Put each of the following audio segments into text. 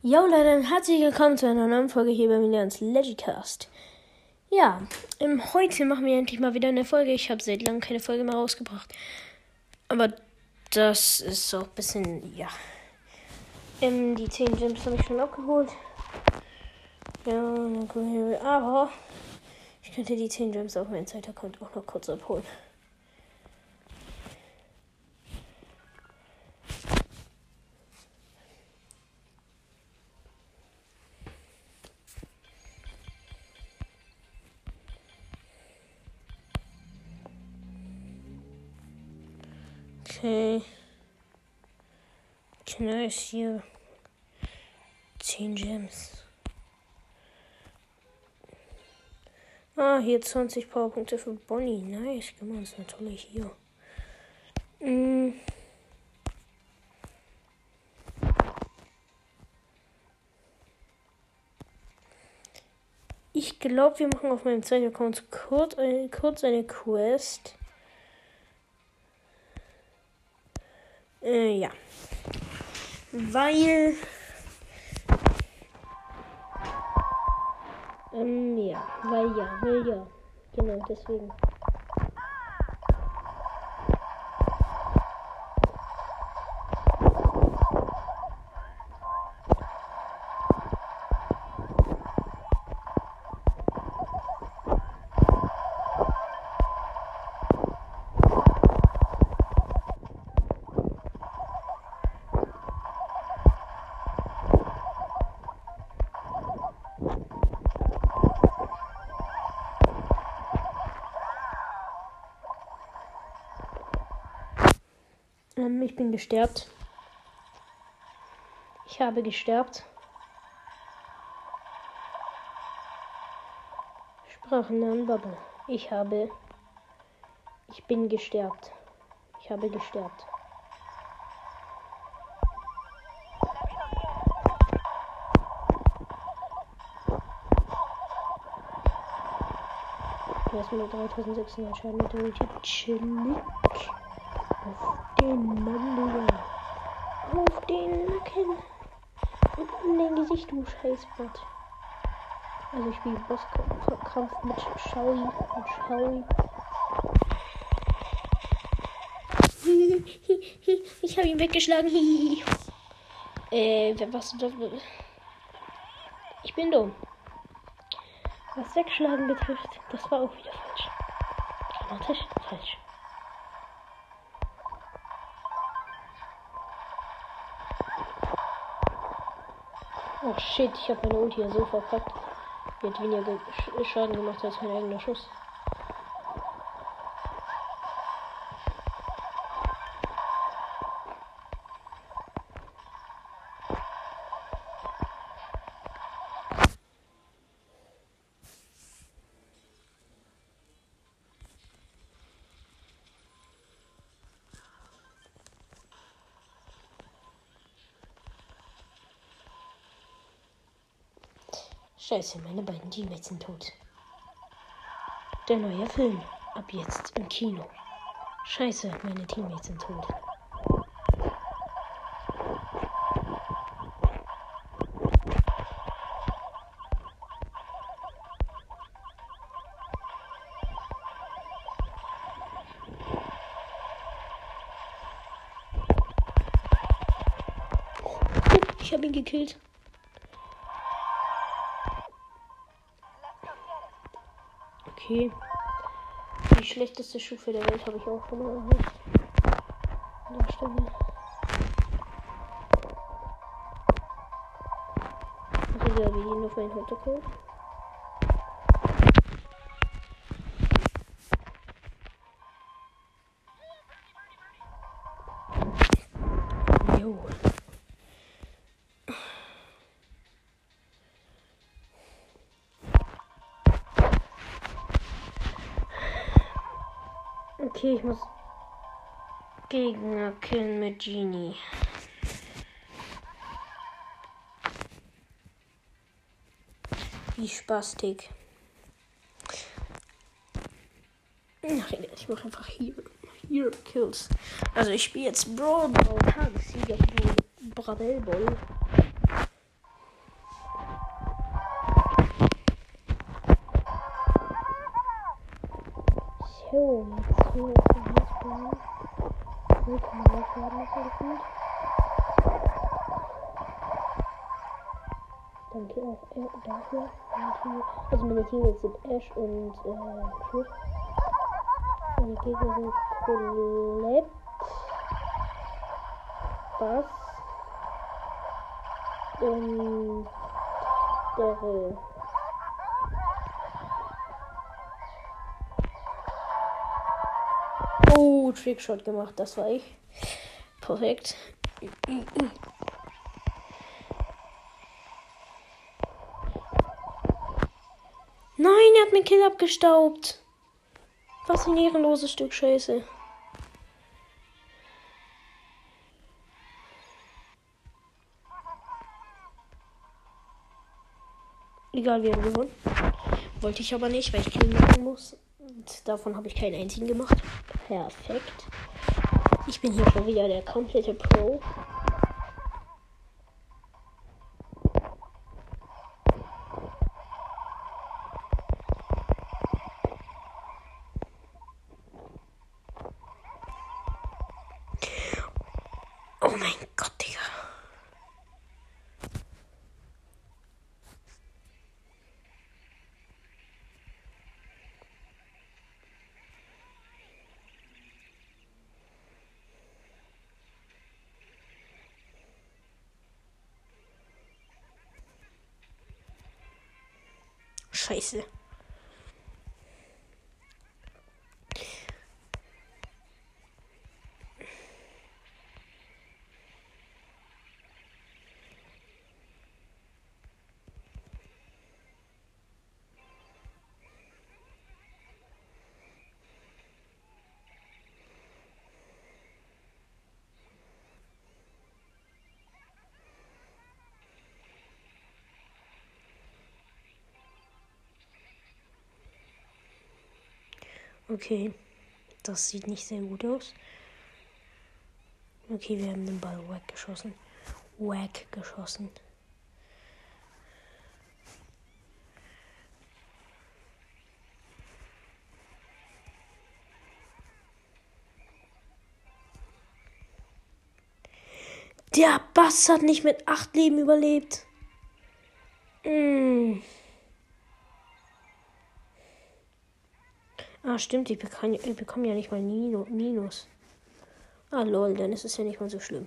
Jo Leute, und herzlich willkommen zu einer neuen Folge hier bei mir ins Legicast. Ja, ähm, heute machen wir endlich mal wieder eine Folge. Ich habe seit langem keine Folge mehr rausgebracht. Aber das ist auch ein bisschen, ja. Ähm, die 10 Gems habe ich schon abgeholt. Ja, dann gucken wir. Aber ich könnte die 10 Gems auf meinem Zeitaccount auch noch kurz abholen. Okay. Nice hier. 10 Gems. Ah, hier 20 Powerpunkte für Bonnie. Nice, mal, das ist natürlich hier. Mm. Ich glaube, wir machen auf meinem zweiten Account äh, kurz eine Quest. Äh, ja. Weil. Ähm, ja. Weil ja, weil ja. Genau, deswegen. Ähm, ich bin gesterbt. Ich habe gesterbt. Sprachennamen Bubble. Ich habe. Ich bin gesterbt. Ich habe gesterbt. Erstmal 3600 Schaden mit dem Typ chillig. Den Mann, Digga. Auf den Nacken. Und an dein Gesicht, du Scheißbot. Also ich spiele Bosskampf mit Shaui. Mit Shaui. Ich habe ihn weggeschlagen. äh, was? Ich bin dumm. Was Wegschlagen betrifft, das war auch wieder falsch. Dramatisch falsch. Oh shit, ich habe meine Ulti ja so verpackt. Die hat weniger Schaden gemacht als mein eigener Schuss. Scheiße, meine beiden Teammates sind tot. Der neue Film. Ab jetzt im Kino. Scheiße, meine Teammates sind tot. Ich habe ihn gekillt. Okay. Die schlechteste Stufe der Welt habe ich auch schon mal erreicht. An der Stelle. Also ja, wir gehen auf meinen Hauptaccount. Okay, ich muss Gegner killen mit Genie. Wie Spastik. Ach, ich mache einfach hier. Hier Kills. Also ich spiele jetzt Brawl Ball Tagessieger Bradell Ball. Gefühlt. Danke auch äh, dafür. Also meine Teammates sind Ash und äh. Meine Gegner sind Colette, Bass und Daryl. Oh, Trickshot gemacht, das war ich. Perfekt. Nein, er hat mein Kill abgestaubt. Was ein ehrenloses Stück Scheiße. Egal, wir haben gewonnen. Wollte ich aber nicht, weil ich Kill machen muss. Und davon habe ich keinen einzigen gemacht. Perfekt. Ich bin hier schon wieder der komplette Pro. Scheiße. Okay, das sieht nicht sehr gut aus. Okay, wir haben den Ball weggeschossen. Weggeschossen. Der Bass hat nicht mit acht Leben überlebt. Mm. Ah, stimmt, ich bekomme, ich bekomme ja nicht mal Minus. Ah, lol, dann ist es ja nicht mal so schlimm.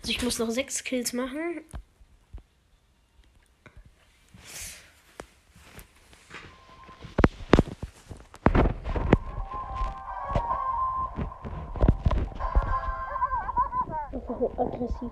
Also ich muss noch sechs Kills machen. Einfach nur aggressiv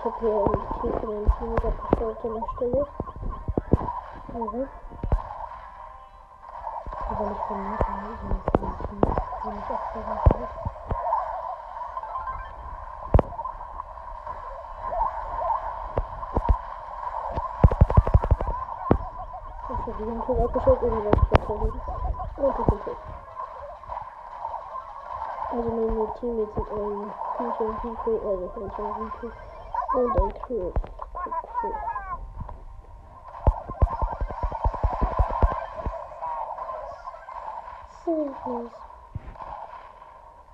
ich habe hier ein Tier von einem Team abgesteuert an der Stelle. Mhm. Aber nicht von mir, sondern von dem Team, wenn ich absteuern kann. Ich habe ein Tor abgeschaut und dann ich verteidigen. Und ich bin tot. Also meine Teammates sind ein Pico und Pico, also ein Pico. Und ein. Crew. So nice.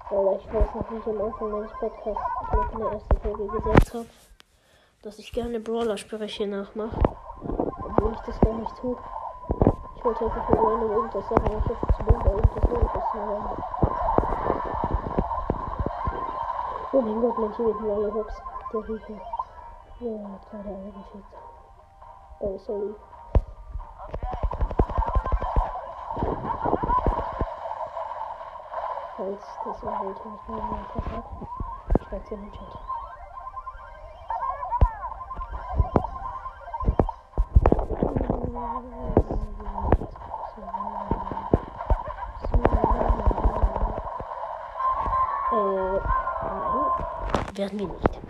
Weil ich weiß noch nicht am Anfang meines Podcasts, ich noch in der ersten Folge gesagt habe, dass ich gerne Brawler-Spreche nachmache. Obwohl ich das gar nicht tue. Ich wollte einfach nur random irgendwas sagen, ich hoffe zu dumm, irgendwas Logisches zu sagen. Oh mein Gott, mein Team ist mir alle Hops. Ee, Hihi. Yeah, try to other shit. Oh, sorry. Falls das Umwelt nicht mehr im Kopf hat, schreibt sie in den Chat. Äh, nein, werden wir nicht.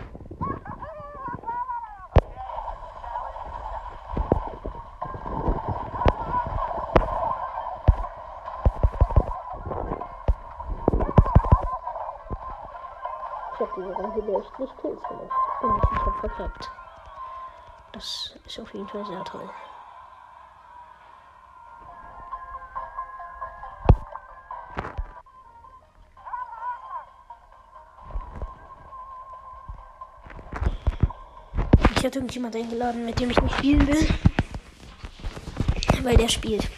Nicht Kills gemacht. Und ich habe verkackt. Das ist auf jeden Fall sehr toll. Ich hatte irgendjemand eingeladen, mit dem ich nicht spielen will. Weil der spielt.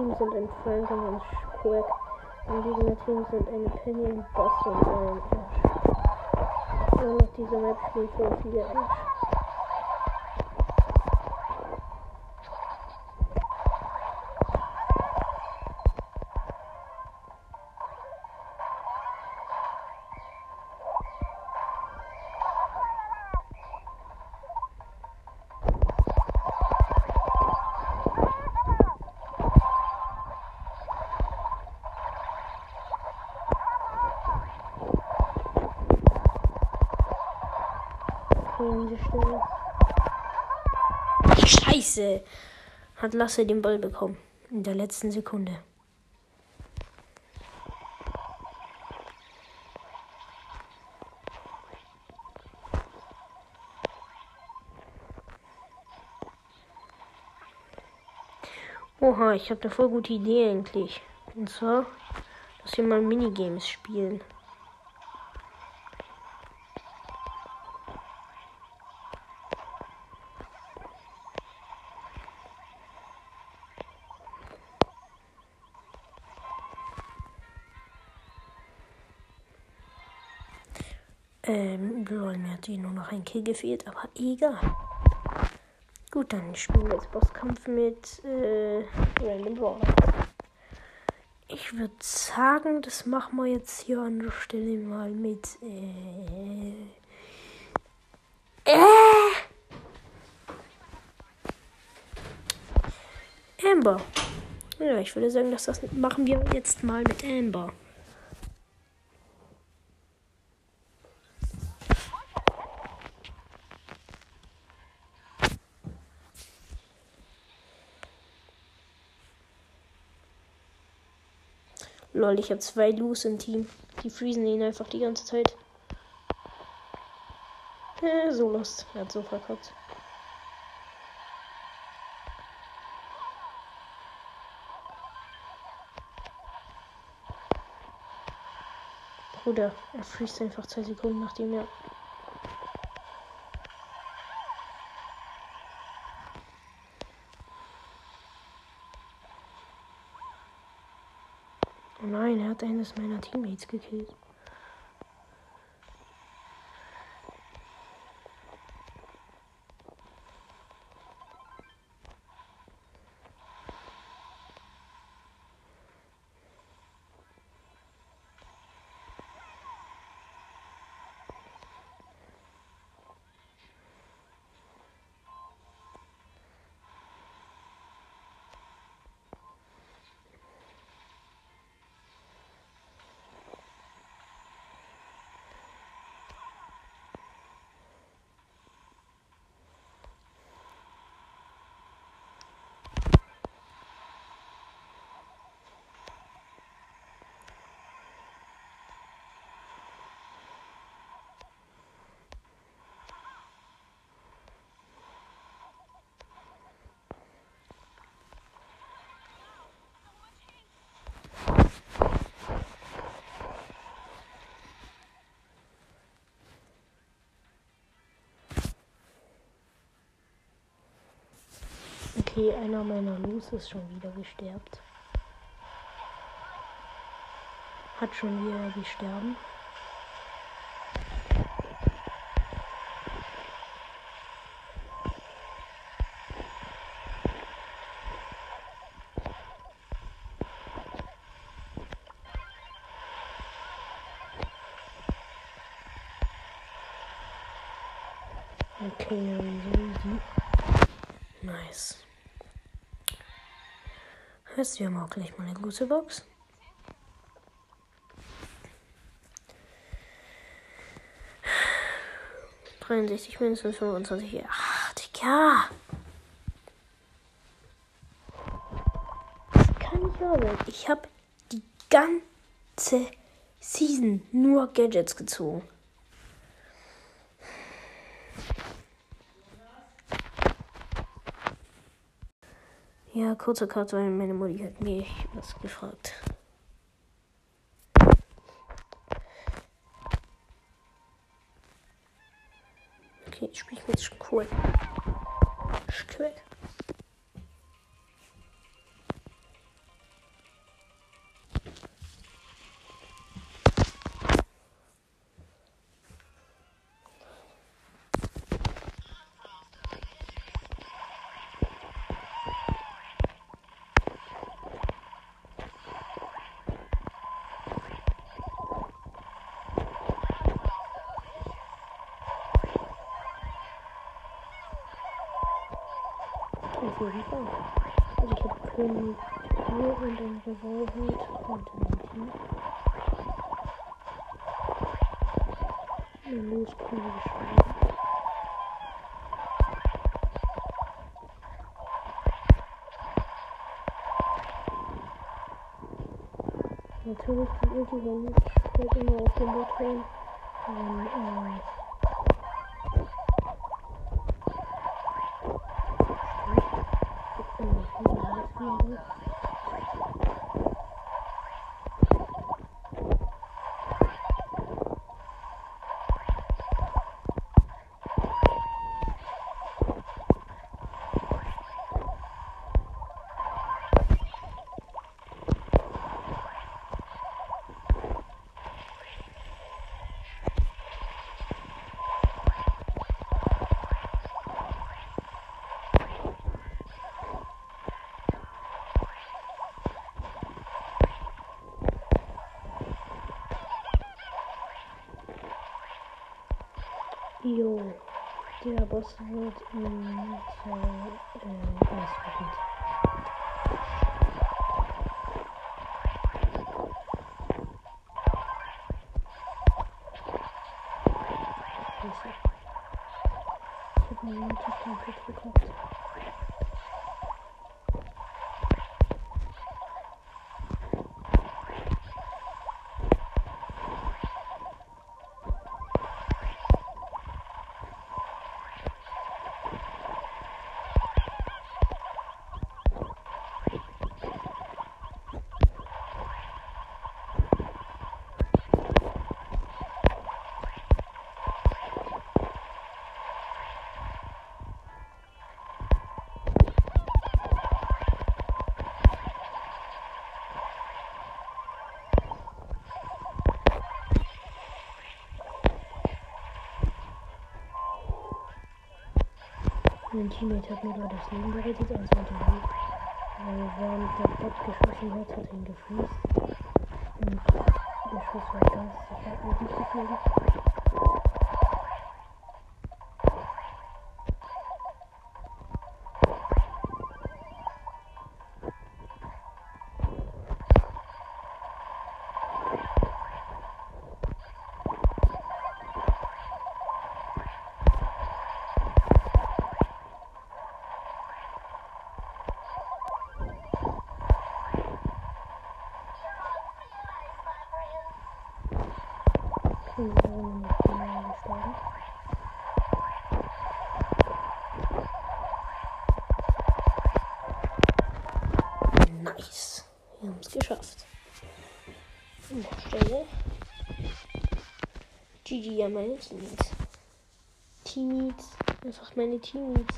Team sind ein Frank und ein Quack. Im Gegner-Team sind ein Penny, ein Boss und ein Ash. Und auf dieser Map spielen so viele Ash. Diese Stelle. Scheiße! Hat Lasse den Ball bekommen. In der letzten Sekunde. Oha, ich habe eine voll gute Idee eigentlich. Und zwar, dass wir mal Minigames spielen. Noch ein Kill gefehlt, aber egal. Gut, dann spielen wir jetzt Bosskampf mit äh, Random Brawler. Ich würde sagen, das machen wir jetzt hier an der Stelle mal mit. Äh, äh, Amber. Ja, ich würde sagen, dass das machen wir jetzt mal mit Amber. Lol, ich habe zwei Loose im Team. Die freezen ihn einfach die ganze Zeit. Äh, so lost. Er hat so verkackt. Bruder, er freest einfach zwei Sekunden nachdem er Oh nein, er hat eines meiner Teammates gekillt. Okay, einer meiner Los ist schon wieder gesterbt. Hat schon wieder gesterben. Okay, so easy. Nice. Heißt, wir haben auch gleich mal eine große Box. Dreiundsechzig mindestens 25. Ach, Digga. Das kann nicht wahr sein. Ich habe die ganze Season nur Gadgets gezogen. Ja, kurzer Cut, weil meine Mutti hat mich was gefragt. Okay, ich spiele mit Squid. Jeden Fall. Also ich habe König hier und dann Revolverhut und dann. Und los König geschrieben. Natürlich die Ulti, wenn ich immer auf den Bot rein. Und, äh, Jo, der Boss wird in zwei äh, Mein Teammate hat mir gerade das Leben gerettet, also er Weil während der Bot geschossen hat, hat er ihn gefriest. Und der Schuss war ganz sicher nicht geflogen. Nice. Wir haben es geschafft. An der Stelle. GG an meine Teammates. Teammates. Einfach meine Teammates.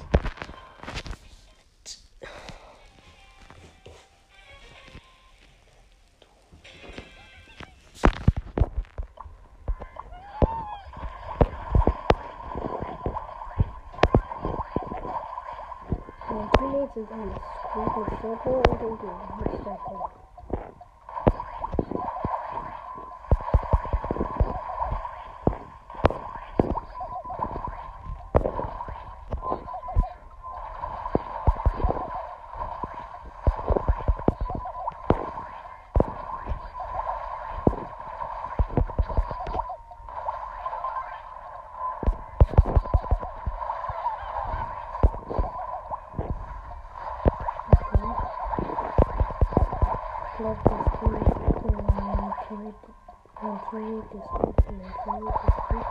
sind alles gute Städte und Umgebungsstädte. glaube, mein Teammate ist gut. Mein Teammate ist gut.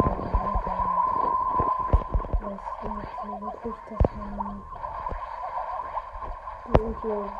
Aber ja, das ist so wirklich, dass man irgendwie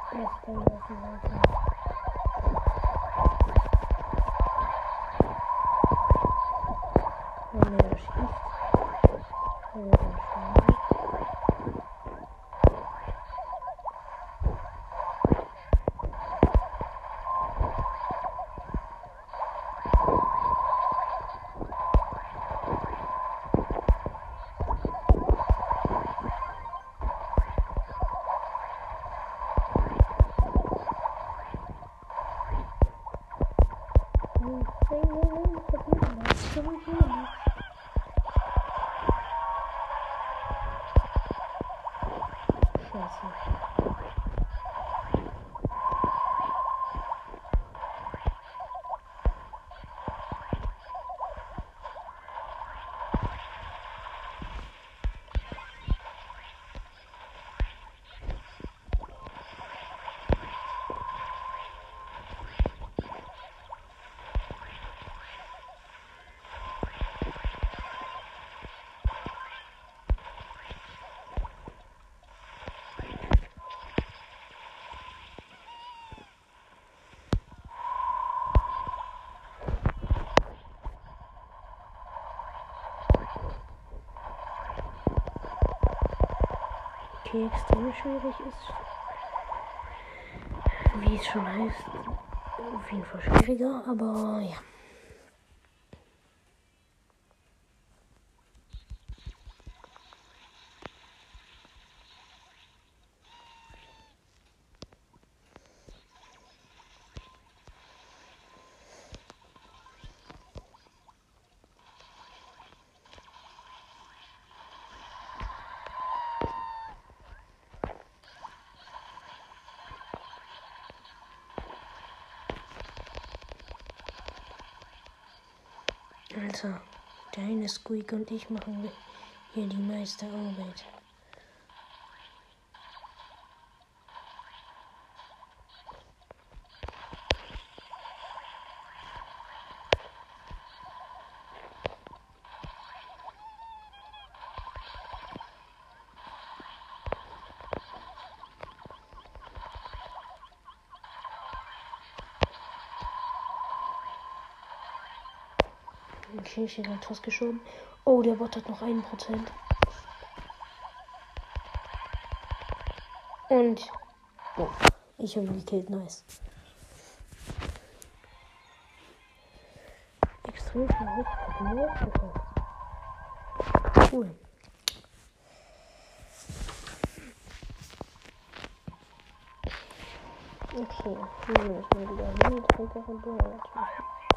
Oh, okay, extrem schwierig ist. Wie es schon heißt. Auf jeden Fall schwieriger, aber ja. Alter, deine Squeak und ich machen hier die meiste Arbeit. Okay, ich habe Toss geschoben. Oh, der Bot hat noch 1%. Und. Oh, ich habe ihn gekillt. Nice. Extrem hoch. Cool. Okay, hier ist mal wieder Mini-Trinker und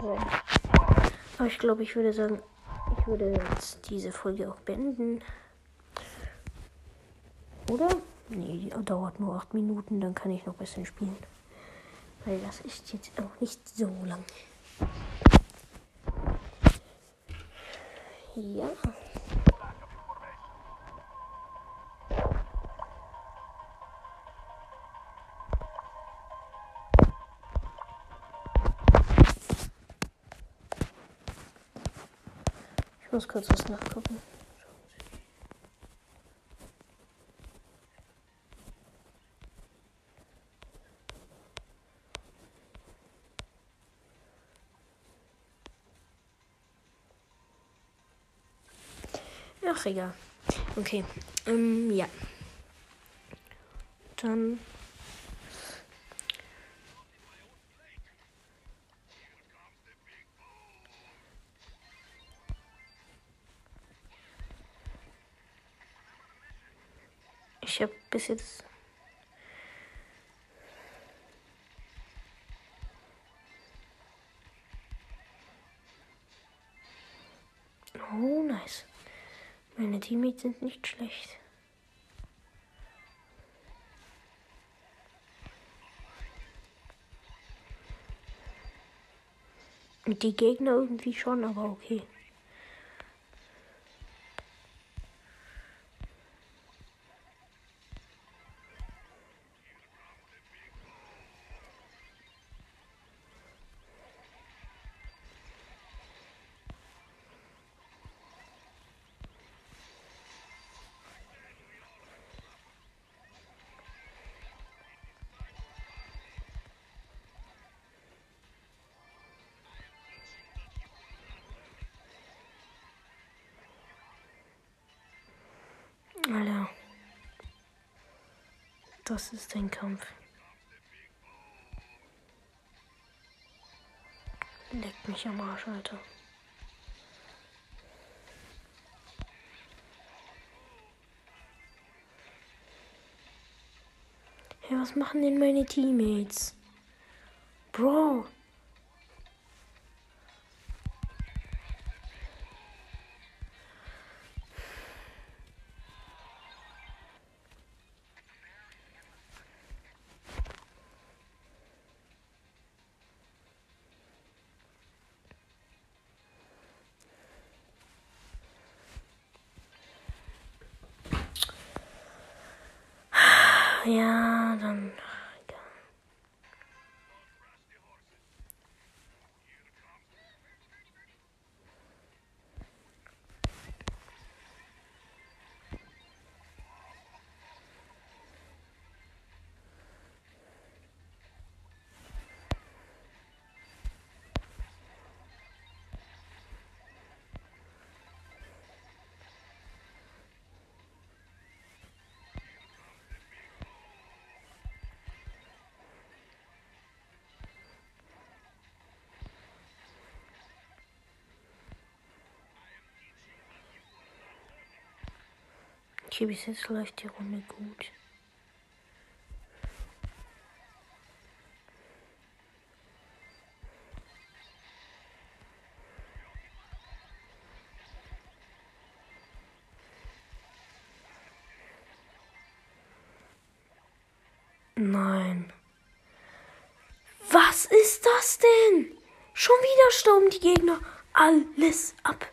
ja. Aber ich glaube, ich würde sagen, ich würde jetzt diese Folge auch beenden. Oder? Nee, die dauert nur 8 Minuten, dann kann ich noch ein bisschen spielen. Weil das ist jetzt auch nicht so lang. Ja. Muss kurz was nachgucken. Ach, egal. Okay. Ähm, ja. Dann Ich habe bis jetzt. Oh, nice. Meine Teammates sind nicht schlecht. Die Gegner irgendwie schon, aber okay. Das ist ein Kampf. Leckt mich am Arsch, Alter. Hey, was machen denn meine Teammates? Bro. Ja, Okay, bis jetzt läuft die Runde gut. Nein. Was ist das denn? Schon wieder stauben die Gegner alles ab.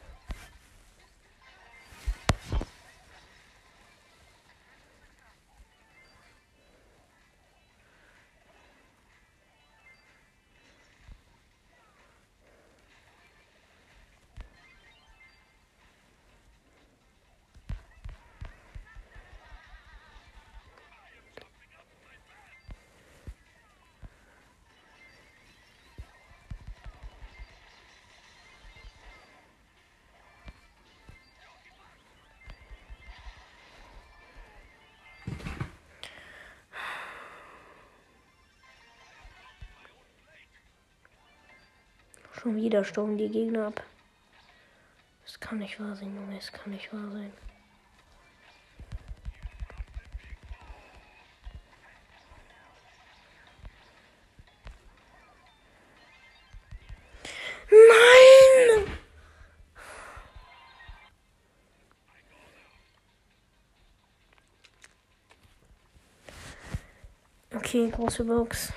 Schon wieder stürmen die Gegner ab. Das kann nicht wahr sein, Junge. Das kann nicht wahr sein. Okay, große Box.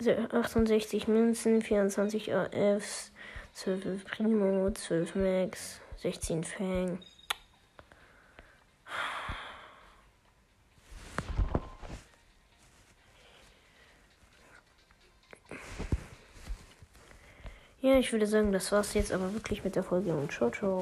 68 Münzen, 24 AFs, 12 Primo, 12 Max, 16 Fang. Ja, ich würde sagen, das war's jetzt aber wirklich mit der Folge und ciao, ciao.